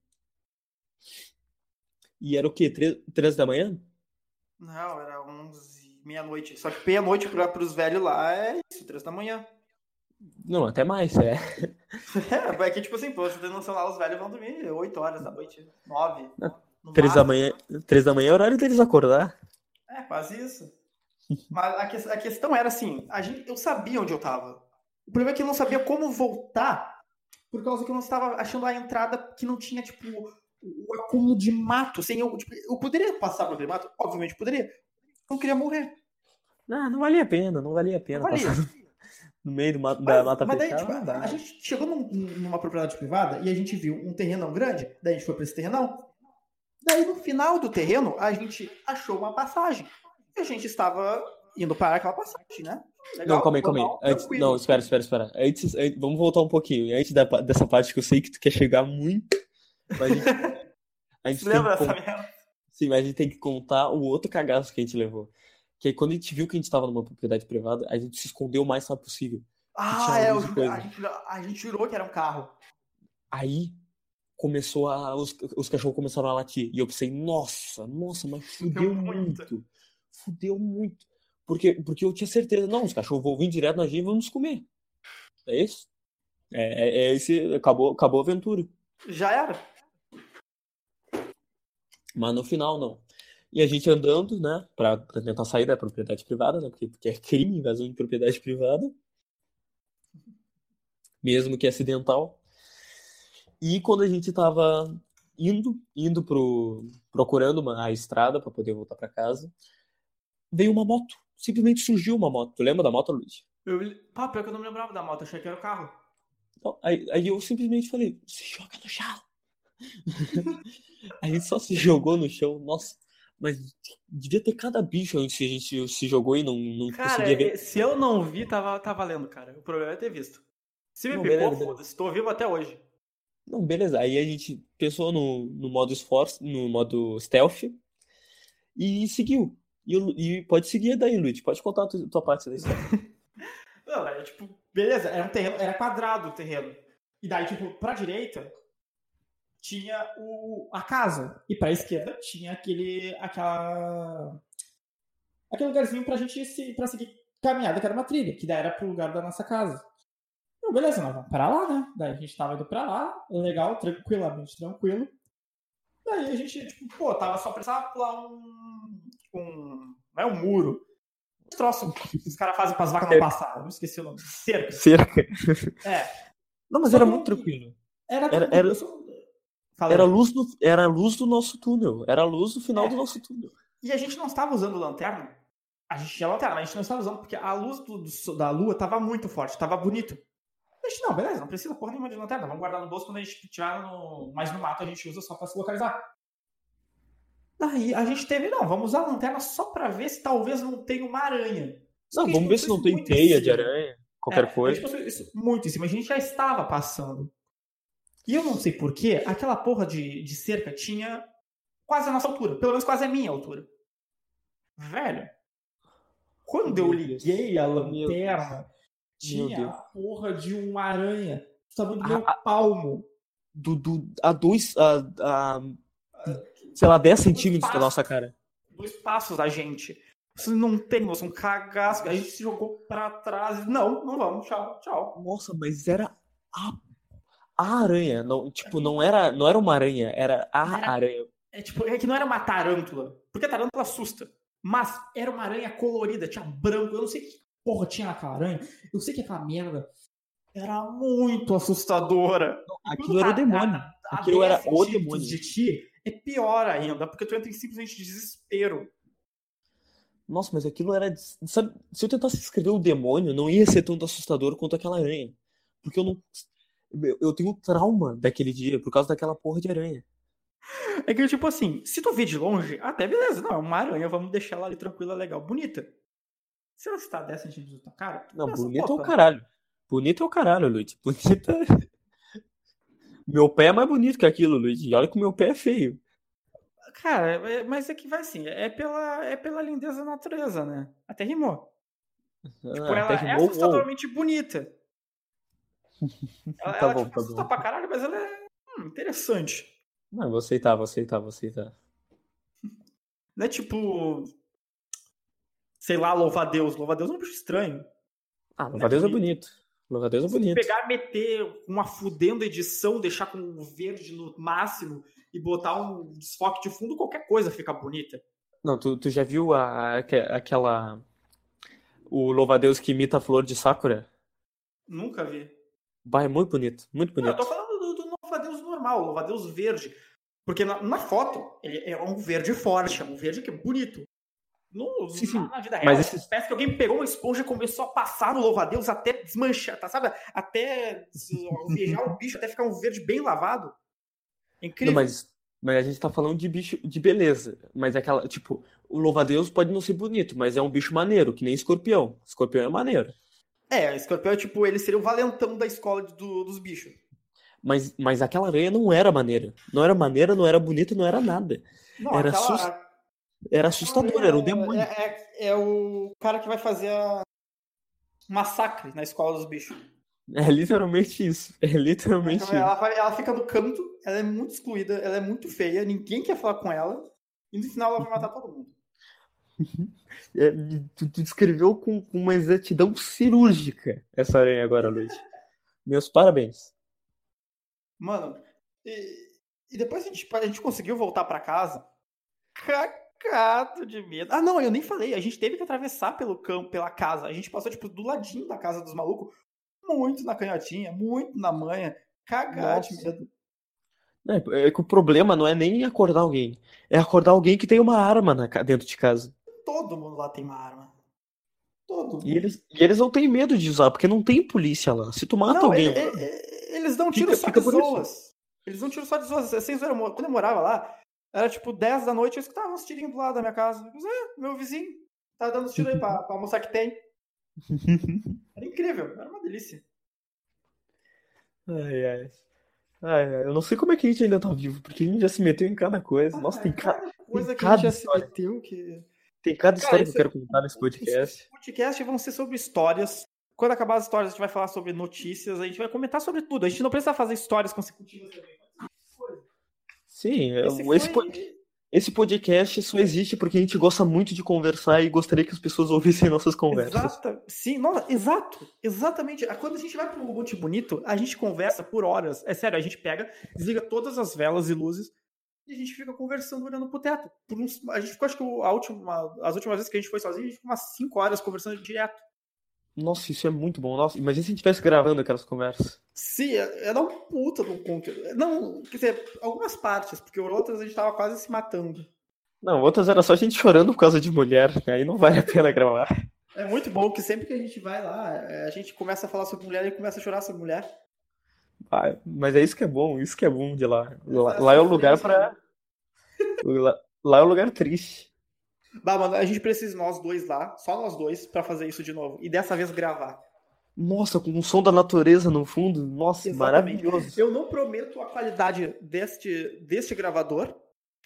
E era o quê? Três, três da manhã? Não, era 11, meia-noite. Só que meia-noite para os velhos lá é isso, três da manhã. Não, até mais, é. É, é que tipo assim, pô, você tem noção lá, os velhos vão dormir 8 horas da noite, 9. no Três da máximo. manhã, três da manhã é horário deles acordar. É, quase isso. Mas a, que- a questão era assim, a gente, eu sabia onde eu tava. O problema é que eu não sabia como voltar, por causa que eu não estava achando a entrada que não tinha, tipo, o acúmulo de mato. Assim, eu, tipo, eu poderia passar por aquele mato? Obviamente poderia. Eu não queria morrer. Não, não valia a pena, não valia a Não pena valia. passar no meio do da Mas, mata mas daí, tipo, não dá. a gente chegou num- numa propriedade privada e a gente viu um terrenão grande, daí a gente foi pra esse terrenão. Daí no final do terreno, a gente achou uma passagem. E a gente estava indo para aquela passagem, né? Legal, Não, calma aí, calma aí. Antes, não, espera, espera, espera. Antes, an- vamos voltar um pouquinho. Antes da, dessa parte que eu sei que tu quer chegar muito. A gente, a gente Lembra dessa merda? Sim, mas a gente tem que contar o outro cagaço que a gente levou. Que aí, quando a gente viu que a gente tava numa propriedade privada, a gente se escondeu o mais rápido possível. Ah, é, eu- a, gente, a gente jurou que era um carro. Aí começou a. Os, os cachorros começaram a latir. E eu pensei, nossa, nossa, mas fudeu muito. muito. Fudeu muito. Porque, porque eu tinha certeza, não, os cachorros vão vir direto na gente e vão nos comer. É isso? É, é, é esse. Acabou, acabou a aventura. Já era. Mas no final, não. E a gente andando, né, pra, pra tentar sair da propriedade privada, né, porque, porque é crime invasão de propriedade privada, mesmo que acidental. E quando a gente tava indo, indo pro, procurando uma, a estrada para poder voltar para casa, veio uma moto. Simplesmente surgiu uma moto. Tu lembra da moto, Luiz? Eu, pá, pior que eu não me lembrava da moto, achei que era o carro. Então, aí, aí eu simplesmente falei, se joga no chão. a gente só se jogou no chão, nossa. Mas devia ter cada bicho antes que a gente se jogou e não, não Cara, conseguia ver. se eu não vi, tava, tá valendo, cara. O problema é ter visto. Se me Não, picou, foda-se, tô vivo até hoje. Não, beleza. Aí a gente pensou no, no modo esforço, no modo stealth e seguiu. E, e pode seguir daí, Luiz. Pode contar a tua, tua parte da história. Não, é tipo, beleza, era um terreno, era quadrado o terreno. E daí, tipo, pra direita tinha o, a casa. E pra esquerda tinha aquele. aquela. aquele lugarzinho pra gente se, pra seguir caminhada, que era uma trilha, que daí era pro lugar da nossa casa. Não, beleza, nós vamos pra lá, né? Daí a gente tava indo pra lá, legal, tranquilamente tranquilo. Daí a gente, tipo, pô, tava só precisava pular um. um. Não é um muro. Um troço que os caras fazem pras vacas não passar. Eu não esqueci o nome. Cerca. Cerca. É. Não, mas Só era muito tranquilo. Era. Era- era- eu sou- Fala aí. Era a luz do, era luz do nosso túnel. Era a luz do final É. do nosso túnel. E a gente não estava usando lanterna. A gente tinha lanterna, mas a gente não estava usando porque a luz do- do da lua tava muito forte, tava bonito. A gente, não, beleza, não precisa porra nenhuma de lanterna. Vamos guardar no bolso quando a gente tirar no. Mas no mato a gente usa só pra se localizar. Daí a gente teve, não, vamos usar a lanterna só pra ver se talvez não tenha uma aranha. Só Não, vamos ver se não tem teia de aranha, qualquer É, coisa. A gente isso muito em cima, a gente já estava passando. E eu não sei porquê, aquela porra de, de cerca tinha quase a nossa altura, pelo menos quase a minha altura. Velho, quando eu Meu Deus. liguei a Meu lanterna, tinha Deus. a porra de uma aranha do tamanho do meu palmo. Do, do, a dois. A, a, sei lá, 10 centímetros da nossa cara. Dois passos da gente. Isso não tem, moço, um cagaço. A gente se jogou pra trás. Não, não vamos, tchau, tchau. Nossa, mas era a, a aranha. Não, tipo, não era, não era uma aranha, era a Era- aranha. É tipo, é que não era uma tarântula. Porque a tarântula assusta. Mas era uma aranha colorida, tinha branco. Eu não sei que porra tinha naquela aranha. Eu sei que aquela merda era muito assustadora. Aquilo era o demônio. a- a Aquilo era 10 o demônio. de ti é pior ainda, porque tu entra em simplesmente desespero. Nossa, mas aquilo era. Sabe, se eu tentasse escrever o demônio, não ia ser tanto assustador quanto aquela aranha. Porque eu não. Eu, tenho trauma daquele dia por causa daquela porra de aranha. É que, tipo assim, se tu vê de longe, até beleza, não, é uma aranha, vamos deixar ela ali tranquila, legal, bonita. Se ela está dessa gente da cara. Não, bonito é o caralho. Bonito é o caralho, Luiz. Bonita. Meu pé é mais bonito que aquilo, Luiz. E olha que o meu pé é feio. Cara, é- mas é que vai assim, é pela, é pela lindeza da natureza, né? Até rimou. Tipo, Ah, ela até é rimou, assustadoramente bonita. Ela, Tá ela bom, tipo, tá assusta bom. pra caralho, mas ela é hum, interessante. Não, vou aceitar, vou aceitar, vou aceitar. Não é tipo. Sei lá, louva-a-Deus. Louva-a-Deus é um bicho estranho. Ah, Louva-a-Deus é bonito. bonito. Louva-a-Deus é Se bonito. pegar, meter uma fudendo edição, deixar com o verde no máximo e botar um desfoque de fundo, qualquer coisa fica bonita. Não, tu, tu já viu a, aque- aquela. O Louva-a-Deus que imita a flor de Sakura? Nunca vi. Bah, é muito bonito, muito Não, eu tô bonito. falando do, do louva-a-Deus normal, louva-a-Deus verde. Porque na, na foto, ele é um verde forte, é um verde que é bonito. No, Sim, sim. Na, na vida real, Mas mas esse- parece que alguém pegou uma esponja e começou a passar no louva-a-Deus até desmanchar, tá, sabe? Até alvejar o bicho, até ficar um verde bem lavado. É Incrível. Não, mas, mas a gente tá falando de bicho de beleza. Mas é aquela, tipo, o louva-a-Deus pode não ser bonito, mas é um bicho maneiro, que nem escorpião. Escorpião é maneiro. É, o escorpião é tipo, ele seria o valentão da escola do- dos bichos. Mas, mas aquela aranha não era maneira. Não era maneira, não era bonita, não era nada. Não, Era aquela- assust- Era assustador, era um demônio. É, é- é o cara que vai fazer a massacre na escola dos bichos. É literalmente isso. É literalmente Então, isso. ela, ela fica no canto, ela é muito excluída, ela é muito feia, ninguém quer falar com ela, e no final ela vai matar todo mundo. É, tu, tu descreveu com, com uma exatidão cirúrgica essa aranha agora, Luiz. Meus parabéns. Mano, e, e depois a gente, a gente conseguiu voltar pra casa cagado de medo. Ah, não, eu nem falei, a gente teve que atravessar pelo campo, pela casa. A gente passou, tipo, do ladinho da casa dos malucos, muito na canhotinha, muito na manha, cagado de Nossa. medo. É, é que o problema não é nem acordar alguém, é acordar alguém que tem uma arma na dentro de casa. Todo mundo lá tem uma arma. Todo mundo. E eles, e eles não têm medo de usar, porque não tem polícia lá. Se tu mata Não, alguém. ele- ele- eles dão tiro Fica- só de zoas. Eles dão tiro só de zoas. Mo- quando eu morava lá, era tipo 10 da noite, eu escutava uns tirinhos do lado da minha casa. Disse, é, meu vizinho, tá dando tiro aí pra, pra mostrar que tem. Era incrível, era uma delícia. Ai, ai. Ai, ai, eu não sei como é que a gente ainda tá vivo, porque a gente já se meteu em cada coisa. Nossa, tem, ca... Coisa que a cada gente já se história. meteu que. Tem cada Cara, história que eu quero contar nesse podcast. Esse podcast vão ser sobre histórias. Quando acabar as histórias, a gente vai falar sobre notícias, a gente vai comentar sobre tudo. A gente não precisa fazer histórias consecutivas também. Sim, Esse esse, foi- pod- esse podcast só existe porque a gente gosta muito de conversar e gostaria que as pessoas ouvissem nossas conversas. Exata, sim, nossa, exato, exatamente. Quando a gente vai pro Monte Bonito, a gente conversa por horas. É sério, a gente pega, desliga todas as velas e luzes e a gente fica conversando olhando pro teto. Por uns, a gente ficou, acho que a última, as últimas vezes que a gente foi sozinho, a gente ficou umas 5 horas conversando direto. Nossa, isso é muito bom. Nossa, imagina se a gente estivesse gravando aquelas conversas. Sim, é- era um puta do conteúdo. Não, quer dizer, algumas partes, porque outras a gente tava quase se matando. Não, outras era só a gente chorando por causa de mulher. Aí não vale a pena gravar. É muito bom que sempre que a gente vai lá, é, a gente começa a falar sobre mulher e começa a chorar sobre mulher. Ah, mas é isso que é bom, isso que é bom de lá. Lá, lá é o lugar pra. Lá, lá é o lugar triste. Bah, mano, a gente precisa nós dois lá, só nós dois, pra fazer isso de novo. E dessa vez gravar. Nossa, com o som da natureza no fundo. Nossa, Exatamente. maravilhoso. Eu não prometo a qualidade deste, deste gravador,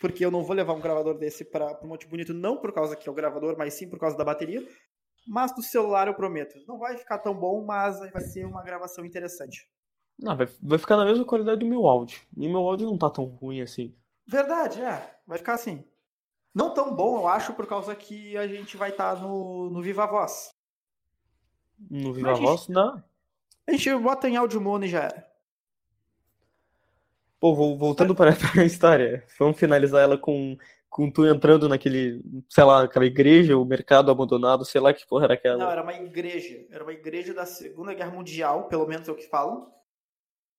porque eu não vou levar um gravador desse para Monte Bonito, não por causa que é o gravador, mas sim por causa da bateria. Mas do celular eu prometo. Não vai ficar tão bom, mas vai ser uma gravação interessante. Não, vai, vai ficar na mesma qualidade do meu áudio. E meu áudio não tá tão ruim assim. Verdade, é. Vai ficar assim. Não tão bom, eu acho, por causa que a gente vai estar no, no Viva Voz. No Viva Voz, não. A gente bota em áudio mono e já era. Pô, vol- voltando para a história, vamos finalizar ela com, com tu entrando naquele, sei lá, aquela igreja, o mercado abandonado, sei lá que porra era aquela. Não, era uma igreja. Era uma igreja da Segunda Guerra Mundial, pelo menos é o que falam.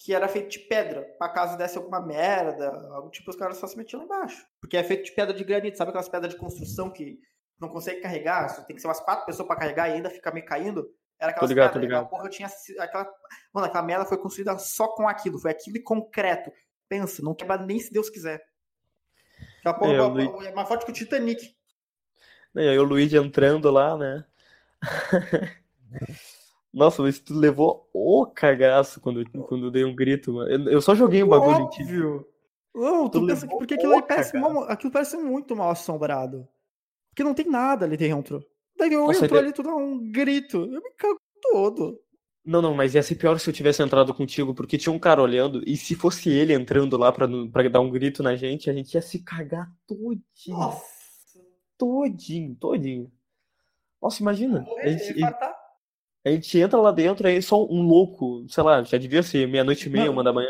Que era feito de pedra. Pra caso desse alguma merda, algo tipo, os caras só se metiam lá embaixo. Porque é feito de pedra de granito, sabe aquelas pedras de construção que não consegue carregar? Só tem que ser umas quatro pessoas pra carregar e ainda fica meio caindo. Era aquela ligado, tô ligado. porra tinha. Aquela, mano, aquela merda foi construída só com aquilo. Foi aquilo e concreto. Pensa, não quebra nem se Deus quiser. Aquela porra É, é, o Luigi- é mais forte que o Titanic. E aí o Luigi entrando lá, né? Nossa, mas tu levou o cagaço quando, quando eu dei um grito, mano. Eu, eu só joguei o bagulho em ti. Não, tu Tu pensa que porque aquilo aí parece, mal- aquilo parece muito mal assombrado. Porque não tem nada ali dentro. Daí eu Nossa, entrou ele- ali, tu dá um grito. Eu me cago todo. Não, não, mas ia ser pior se eu tivesse entrado contigo, porque tinha um cara olhando, e se fosse ele entrando lá pra, pra dar um grito na gente, a gente ia se cagar todinho. Nossa. Todinho, todinho. Nossa, imagina. A gente, infartar. A gente entra lá dentro, aí só um louco, sei lá, já devia ser meia-noite e meia, Mano. uma da manhã.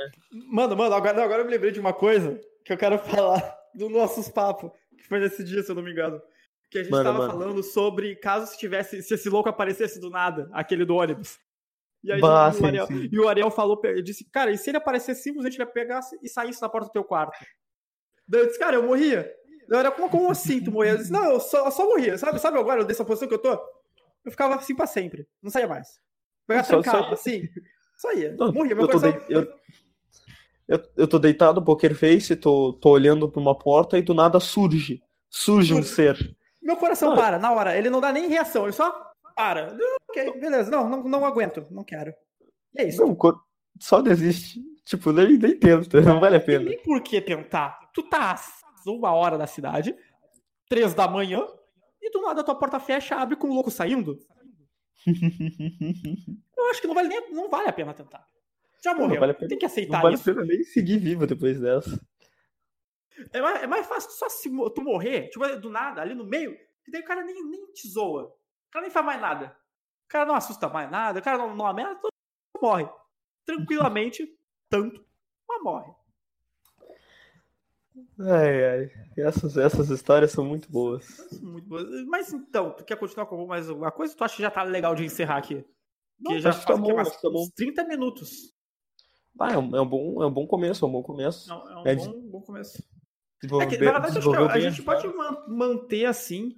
Mano, mano, agora, não, agora eu me lembrei de uma coisa que eu quero falar dos nossos papos, que foi nesse dia, se eu não me engano. Que a gente Manda, tava manda. falando sobre caso se tivesse, se esse louco aparecesse do nada, aquele do ônibus. E aí Bah, o sim, Ariel, sim. e o Ariel falou, disse, cara, e se ele aparecesse simplesmente ele ia pegar e saísse da porta do teu quarto? Daí eu disse, cara, eu morria. Eu era, como, como assim tu morria? Eu disse, não, eu só, eu só morria. Sabe, sabe agora, dessa posição que eu tô? Eu ficava assim pra sempre. Não saía mais. Pegava Só- só trancava, ia. assim. Só ia. Não, morria. Meu eu coração... dei- eu- Eu, eu tô deitado, poker face, tô, tô olhando pra uma porta e do nada surge. Surge um ser. Meu coração Não. para, na hora. Ele não dá nem reação, ele só para. Eu, Ok, beleza. Não, não, não aguento. Não quero. E é isso. Não, só desiste. Tipo, nem, nem tenta, não vale a pena. nem por que tentar. Tu tá às uma hora da cidade, três da manhã, e do nada a tua porta fecha, abre com o louco saindo. Eu acho que não vale, nem, não vale a pena tentar. Já Não morreu. vale a pena. Tem que Não aceitar vale a isso. pena nem seguir vivo depois dessa. É mais, é mais fácil só se tu morrer, tipo, do nada, ali no meio, que daí o cara nem, nem te zoa. O cara nem faz mais nada. O cara não assusta mais nada, o cara não, não ameaça, tu morre. Tranquilamente, tanto, mas morre. Ai, ai. Essas, essas histórias são muito boas. Muito boa. Mas então, tu quer continuar com mais alguma coisa? Tu acha que já tá legal de encerrar aqui? Não, Porque já tá faz bom, Mais tá bom. uns 30 minutos. Ah, é um, é um bom, é um bom começo, é um bom começo. Não, é um É bom, bom começo. É que, na verdade, acho que a, bem gente pode man- manter assim,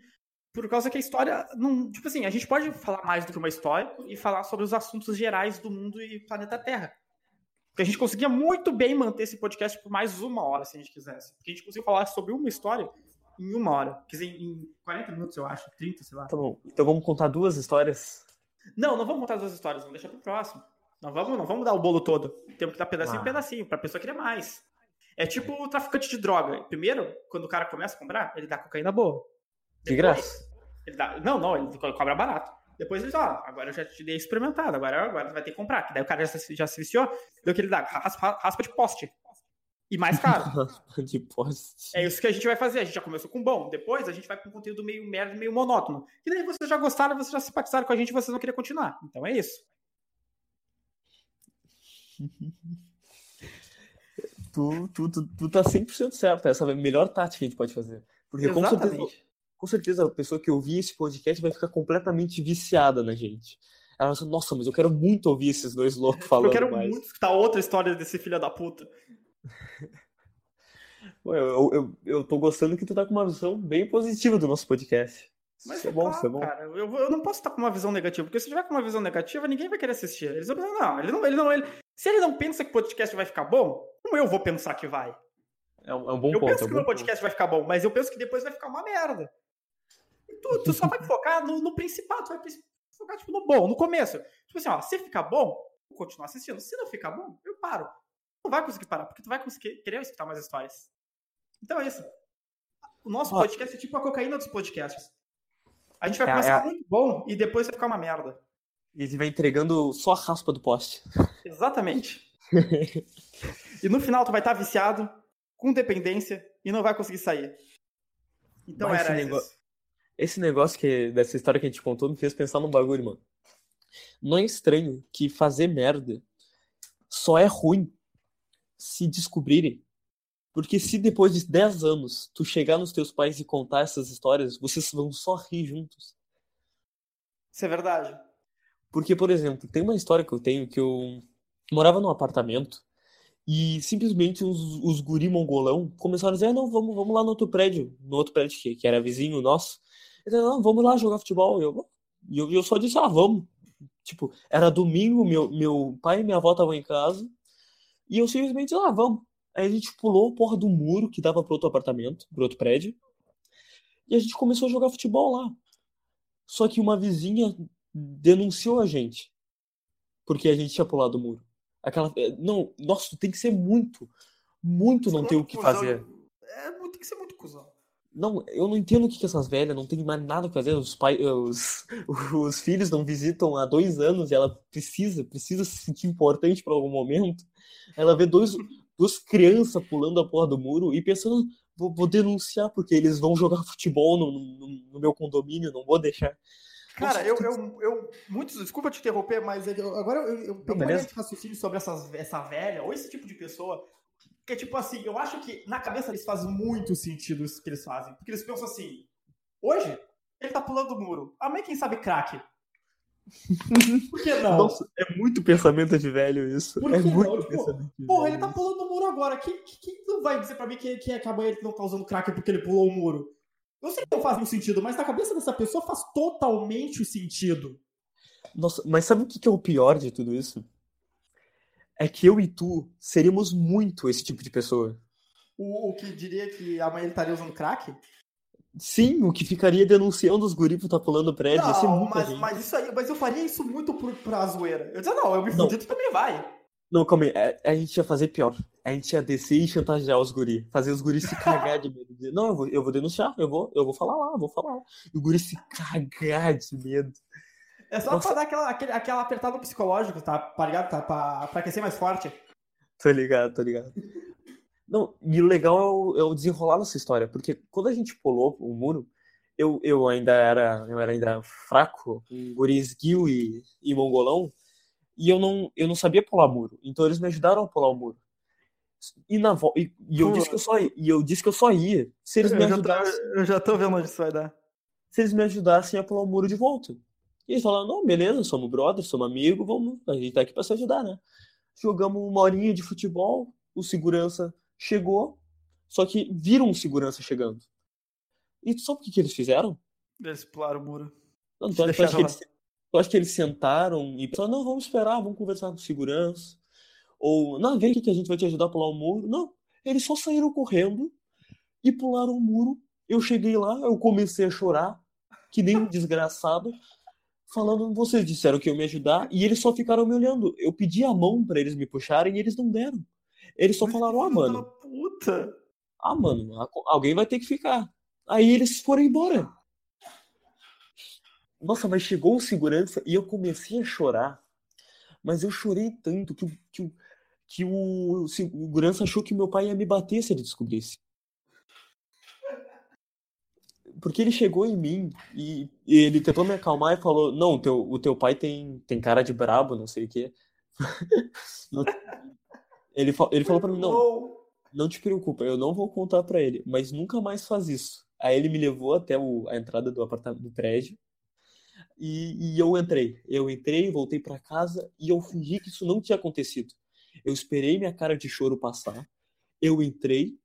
por causa que a história. Não, tipo assim, a gente pode falar mais do que uma história e falar sobre os assuntos gerais do mundo e planeta Terra. Porque a gente conseguia muito bem manter esse podcast por mais uma hora, se a gente quisesse. Porque a gente conseguiu falar sobre uma história em uma hora. Quer dizer, em 40 minutos, eu acho, 30, sei lá. Tá bom. Então vamos contar duas histórias. Não, não vamos contar as duas histórias, vamos deixar pro próximo. Não vamos, não vamos dar o bolo todo. Temos que dar pedacinho Ah. em pedacinho, pra pessoa querer mais. É tipo o traficante de droga. Primeiro, quando o cara começa a comprar, ele dá cocaína boa. De Depois, graça. Ele dá, não, não, ele co- cobra barato. Depois ele diz, ó, agora eu já te dei experimentado, agora, agora tu vai ter que comprar. Que daí o cara já se, já se viciou, deu que ele dá raspa, raspa de poste. E mais caro. De poste. É isso que a gente vai fazer. A gente já começou com bom. Depois a gente vai com um conteúdo meio merda, meio monótono. E daí vocês já gostaram, vocês já simpatizaram com a gente e vocês vão querer continuar. Então é isso. Tu, tu, tu, tu tá 100% certo. Essa é a melhor tática que a gente pode fazer. Porque com certeza, Exatamente. Com certeza a pessoa que ouvir esse podcast vai ficar completamente viciada na gente. Ela vai falar, nossa, mas eu quero muito ouvir esses dois loucos falando Eu quero mais. muito escutar outra história desse filho da puta. Pô, Eu, eu, eu, eu tô gostando que tu tá com uma visão bem positiva do nosso podcast. Mas isso é bom, claro, isso é bom. cara. Eu, eu não posso estar com uma visão negativa, porque se tiver com uma visão negativa, ninguém vai querer assistir. Eles vão pensar, não, ele não, ele não, ele... se ele não pensa que o podcast vai ficar bom, como eu vou pensar que vai? É um, é um bom eu ponto. penso é um que bom meu podcast vai ficar bom, mas eu penso que depois vai ficar uma merda. Tu, tu só vai focar no, no principal, tu vai focar tipo, no bom, no começo. Tipo assim, ó, se ficar bom, eu vou continuar assistindo. Se não ficar bom, eu paro. Não vai conseguir parar, porque tu vai conseguir querer escutar mais histórias. Então é isso. O nosso podcast é tipo a cocaína dos podcasts. A gente vai É, começar é. muito bom e depois vai ficar uma merda. E vai entregando só a raspa do poste. Exatamente. e no final tu vai estar viciado, com dependência e não vai conseguir sair. Então Mas era esse isso. Esse negócio que, dessa história que a gente contou me fez pensar num bagulho, mano. Não é estranho que fazer merda só é ruim se descobrirem. Porque se depois de 10 anos tu chegar nos teus pais e contar essas histórias, vocês vão só rir juntos. Isso é verdade. Porque, por exemplo, tem uma história que eu tenho que eu morava num apartamento e simplesmente os, os guri mongolão começaram a dizer, ah, não, vamos, vamos lá no outro prédio, no outro prédio que, que era vizinho nosso. Eles não, vamos lá jogar futebol. E eu, eu, eu só disse, ah, vamos. Tipo, era domingo, meu, meu pai e minha avó estavam em casa. E eu simplesmente disse, ah, vamos. Aí a gente pulou a porra do muro que dava pro outro apartamento, pro outro prédio. E a gente começou a jogar futebol lá. Só que uma vizinha denunciou a gente. Porque a gente tinha pulado o muro. Aquela. eh, Não, nossa, tem que ser muito, muito não ter o que Cuzão. fazer. É, muito- tem que ser muito cuzão. Não, eu não entendo o que que essas velhas não tem mais nada pra fazer. Os, pai, os, os filhos não visitam há dois anos e ela precisa, precisa se sentir importante para algum momento. Ela vê dois, duas crianças pulando a porra do muro e pensando, vou, vou denunciar porque eles vão jogar futebol no, no, no meu condomínio, não vou deixar. Cara, eu, eu, eu. Muitos, desculpa te interromper, mas eu- agora eu, eu linha de raciocínio sobre essas, essa velha, ou esse tipo de pessoa. Que é tipo assim, eu acho que na cabeça eles faz muito sentido isso que eles fazem. Porque eles pensam assim: hoje, ele tá pulando o muro. Amanhã, quem sabe, craque. Por que não? Nossa, é muito pensamento de velho isso. Por É que não? muito Tipo, pensamento de Porra, velho ele tá pulando o muro agora. Quem, quem- não vai dizer pra mim que, que amanhã ele não tá usando crack porque ele pulou o muro? Eu sei que não faz sentido, mas na cabeça dessa pessoa faz totalmente o sentido. Nossa, mas sabe o que é o pior de tudo isso? É que eu e tu seríamos muito esse tipo de pessoa. O, o que diria que amanhã ele estaria usando crack? Sim, o que ficaria denunciando os guri por tá pulando prédio, Não, mas, mas isso aí, mas eu faria isso muito por, pra zoeira. Eu dizia, não, eu me Não. fudi, tu também vai. Não, calma aí, é- a gente ia fazer pior. A gente ia descer e chantagear os guri. Fazer os guri se cagar de medo. Dizer, não, eu vou, eu vou denunciar, eu vou, eu vou falar lá, eu vou falar lá. E o guri se cagar de medo. É só Nossa. pra dar aquela, aquele, aquela apertada psicológico, tá? Tá ligado? Tá? Pra, pra aquecer mais forte. Tô ligado, tô ligado. Não, e o legal é o, é o desenrolar dessa história, porque quando a gente pulou o muro, eu, eu ainda era, eu era ainda fraco, um guri esguio e, e mongolão, e eu não, eu não sabia pular muro. Então eles me ajudaram a pular o muro. E, na, vo- e, e eu disse que eu só ia, e eu disse que eu só ia se eles me ajudassem, eu já tô vendo onde isso vai dar. se eles me ajudassem a pular o muro de volta. E eles falaram, não, beleza, somos brother, somos amigos, vamos, a gente tá aqui pra se ajudar, né? Jogamos uma horinha de futebol, o segurança chegou, só que viram um segurança chegando. E tu sabe o que, que eles fizeram? Eles pularam o muro. Não, que eles, tu acha que eles sentaram e pensaram, não, vamos esperar, vamos conversar com segurança. Ou, não, vem aqui que a gente vai te ajudar a pular o muro. Não, eles só saíram correndo e pularam o muro. Eu cheguei lá, eu comecei a chorar, que nem um desgraçado, falando, vocês disseram que iam me ajudar, e eles só ficaram me olhando. Eu pedi a mão pra eles me puxarem e eles não deram. Eles só Mas falaram, ah, mano, Puta. ah, mano, alguém vai ter que ficar. Aí eles foram embora. Nossa, mas chegou o segurança e eu comecei a chorar. Mas eu chorei tanto que, o- que, o- que o segurança achou que meu pai ia me bater se ele descobrisse. Porque ele chegou em mim e, e ele tentou me acalmar e falou: Não, teu, o teu pai tem, tem cara de brabo, não sei o quê. Ele, ele falou pra mim: Não, não te preocupa, eu não vou contar pra ele, mas nunca mais faz isso. Aí ele me levou até o- a entrada do apartamento do prédio e, e eu entrei. Eu entrei, voltei pra casa e eu fingi que isso não tinha acontecido. Eu esperei minha cara de choro passar. Eu entrei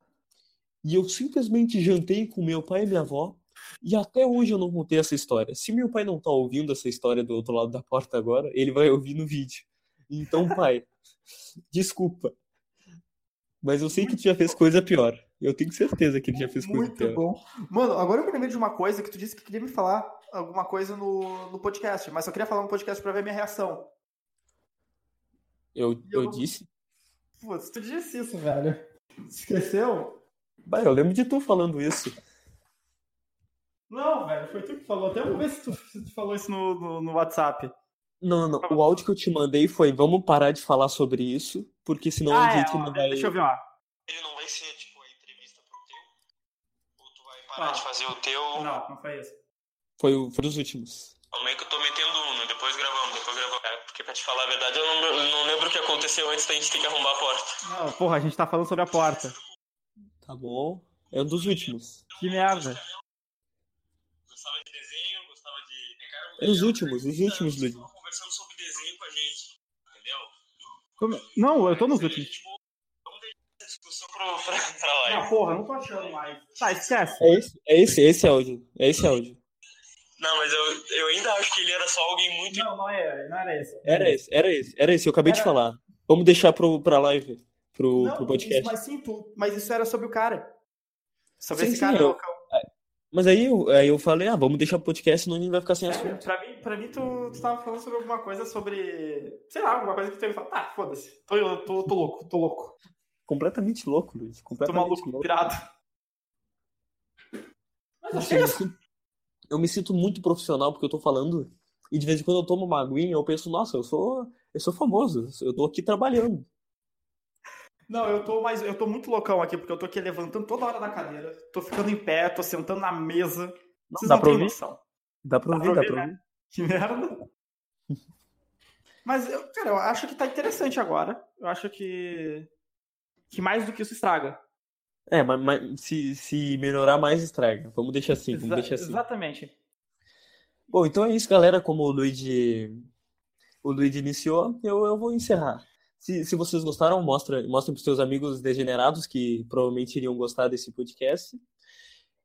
e eu simplesmente jantei com meu pai e minha avó. E até hoje eu não contei essa história. Se meu pai não tá ouvindo essa história do outro lado da porta agora, ele vai ouvir no vídeo. Então, pai, desculpa. Mas eu sei que tu já fez coisa pior. Eu tenho certeza que ele já fez coisa Muito pior. bom. Mano, agora eu me lembrei de uma coisa que tu disse que queria me falar alguma coisa no, no podcast, mas eu queria falar no podcast pra ver minha reação. Eu, eu Eu- disse. Putz, tu disse isso, velho. Esqueceu? Bah, eu lembro de tu falando isso. Não, velho, foi tu que falou. Até vou ver se tu, se tu falou isso no, no, no WhatsApp. Não, não, não. O áudio que eu te mandei foi: vamos parar de falar sobre isso, porque senão ah, a é, gente ó, não vai. deixa eu ver, ó. Ele não vai ser, tipo, a entrevista pro teu? Ou tu vai parar Ah. de fazer o teu? Não, não foi isso. Foi, o- foi dos últimos. Como é que eu tô metendo um, depois gravamos, depois gravamos. É, porque pra te falar a verdade, eu não, não lembro o que aconteceu antes da gente ter que arrombar a porta. Não, porra, a gente tá falando sobre a porta. Tá bom? É um dos últimos. Que merda. Gostava de desenho, gostava de... É os últimos, os últimos, Luiz. Tava conversando sobre desenho com a gente, entendeu? Como- Não, eu tô nos últimos. Tipo, vamos deixar essa discussão pro, pra, pra live. Ah, porra, não tô achando mais. Tá, esquece. É esse, é esse, esse áudio. É esse áudio. Não, mas eu, eu ainda acho que ele era só alguém muito. Não, não era, não era esse. Era esse, era esse, era esse, eu acabei de Era- falar. Vamos deixar pro, pra live, pro, Não, pro podcast. isso- mas sim, tu, mas isso era sobre o cara. Sobre Sim, esse sim, cara eu- loucão. Mas aí eu, aí eu falei, ah, vamos deixar pro podcast, senão a gente vai ficar sem assunto. Pra mim, pra mim tu, tu tava falando sobre alguma coisa sobre. Sei lá, alguma coisa que tu teve falado. Tá, foda-se. Tô, tô, tô louco, tô louco. Completamente louco, Luiz. Tô Completamente maluco, louco. pirado. Mas Assim, é me isso. Eu me sinto muito profissional porque eu tô falando. E de vez em quando eu tomo uma aguinha, eu penso, nossa, eu sou, eu sou famoso, eu tô aqui trabalhando. Não, eu tô mais. Eu tô muito loucão aqui, porque eu tô aqui levantando toda hora da cadeira. Tô ficando em pé, tô sentando na mesa. Vocês dá não pra ouvir? noção. Dá pra Dá ouvir, pra dá ouvir, pra né? ouvir. Que merda. Mas, eu, cara, eu acho que tá interessante agora. Eu acho que. Que mais do que isso estraga. É, mas, mas se, se melhorar mais, estraga. Vamos deixar assim, vamos Exa- deixar assim. Exatamente. Bom, então é isso, galera. Como o Luigi, o Luigi iniciou, eu, eu vou encerrar. Se, se vocês gostaram, mostra, mostrem para seus amigos degenerados que provavelmente iriam gostar desse podcast.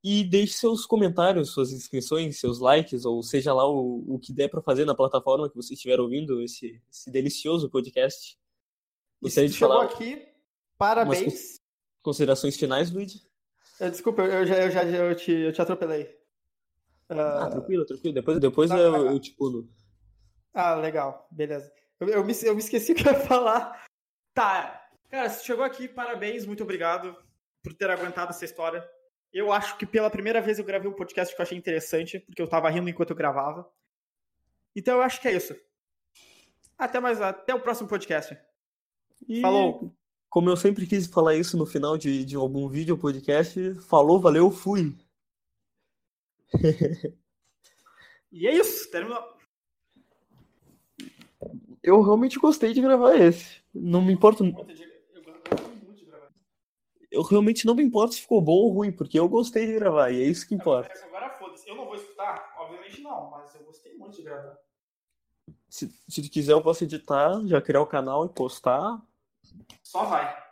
E deixe seus comentários, suas inscrições, seus likes, ou seja lá o, o que der para fazer na plataforma que você estiver ouvindo esse, esse delicioso podcast. E Gostaria se de tu chegou falar aqui, parabéns. Considerações finais, Luigi? Eu- Desculpa, eu já, eu já eu te, eu te atropelei. Ah, Ah, tranquilo, tranquilo. Depois, depois Tá, eu, eu te pulo. ah, legal, beleza. Eu, eu me, eu me esqueci o que eu ia falar. Tá, cara, se chegou aqui, parabéns, muito obrigado por ter aguentado essa história. Eu acho que pela primeira vez eu gravei um podcast que eu achei interessante, porque eu tava rindo enquanto eu gravava. Então eu acho que é isso. Até mais, até o próximo podcast. E, Falou. Como eu sempre quis falar isso no final de, de algum vídeo ou podcast, falou, valeu, fui. E é isso, terminou. Eu realmente gostei de gravar esse. Não me importo. Eu gosto muito de gravar. Eu realmente não me importo se ficou bom ou ruim, porque eu gostei de gravar, e é isso que importa. Agora foda-se. Eu não vou escutar? Obviamente não, mas eu gostei muito de gravar. Se, se tu quiser, eu posso editar, já criar o canal e postar. Só vai.